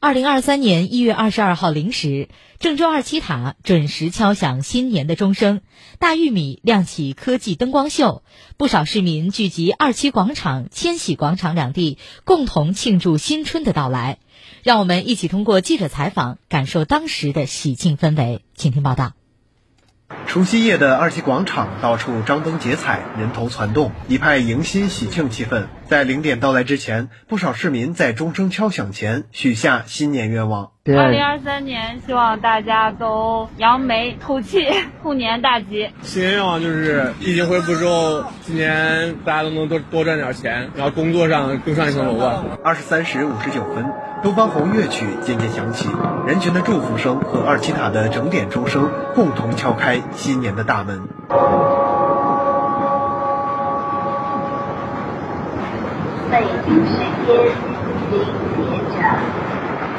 二零二三年一月二十二号零时，郑州二七塔准时敲响新年的钟声，大玉米亮起科技灯光秀，不少市民聚集二七广场、千禧广场两地，共同庆祝新春的到来。让我们一起通过记者采访，感受当时的喜庆氛围。请听报道。除夕夜的二七广场，到处张灯结彩，人头攒动，一派迎新喜庆气氛。在零点到来之前，不少市民在钟声敲响前许下新年愿望。二零二三年，希望大家都扬眉吐气，兔年大吉。新年愿望就是疫情恢复之后，今年大家都能多多赚点钱，然后工作上更上一层楼吧。二十三时五十九分，东方红乐曲渐渐响起，人群的祝福声和二七塔的整点钟声共同敲开新年的大门。北京时间零点整。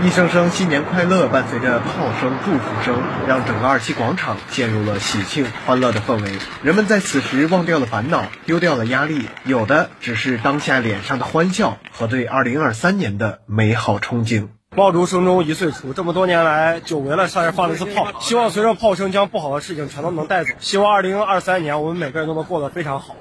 一声声新年快乐，伴随着炮声、祝福声，让整个二七广场陷入了喜庆欢乐的氛围。人们在此时忘掉了烦恼，丢掉了压力，有的只是当下脸上的欢笑和对二零二三年的美好憧憬。爆竹声中一岁除，这么多年来久违了，上这放了一次炮，希望随着炮声将不好的事情全都能带走。希望二零二三年我们每个人都能过得非常好。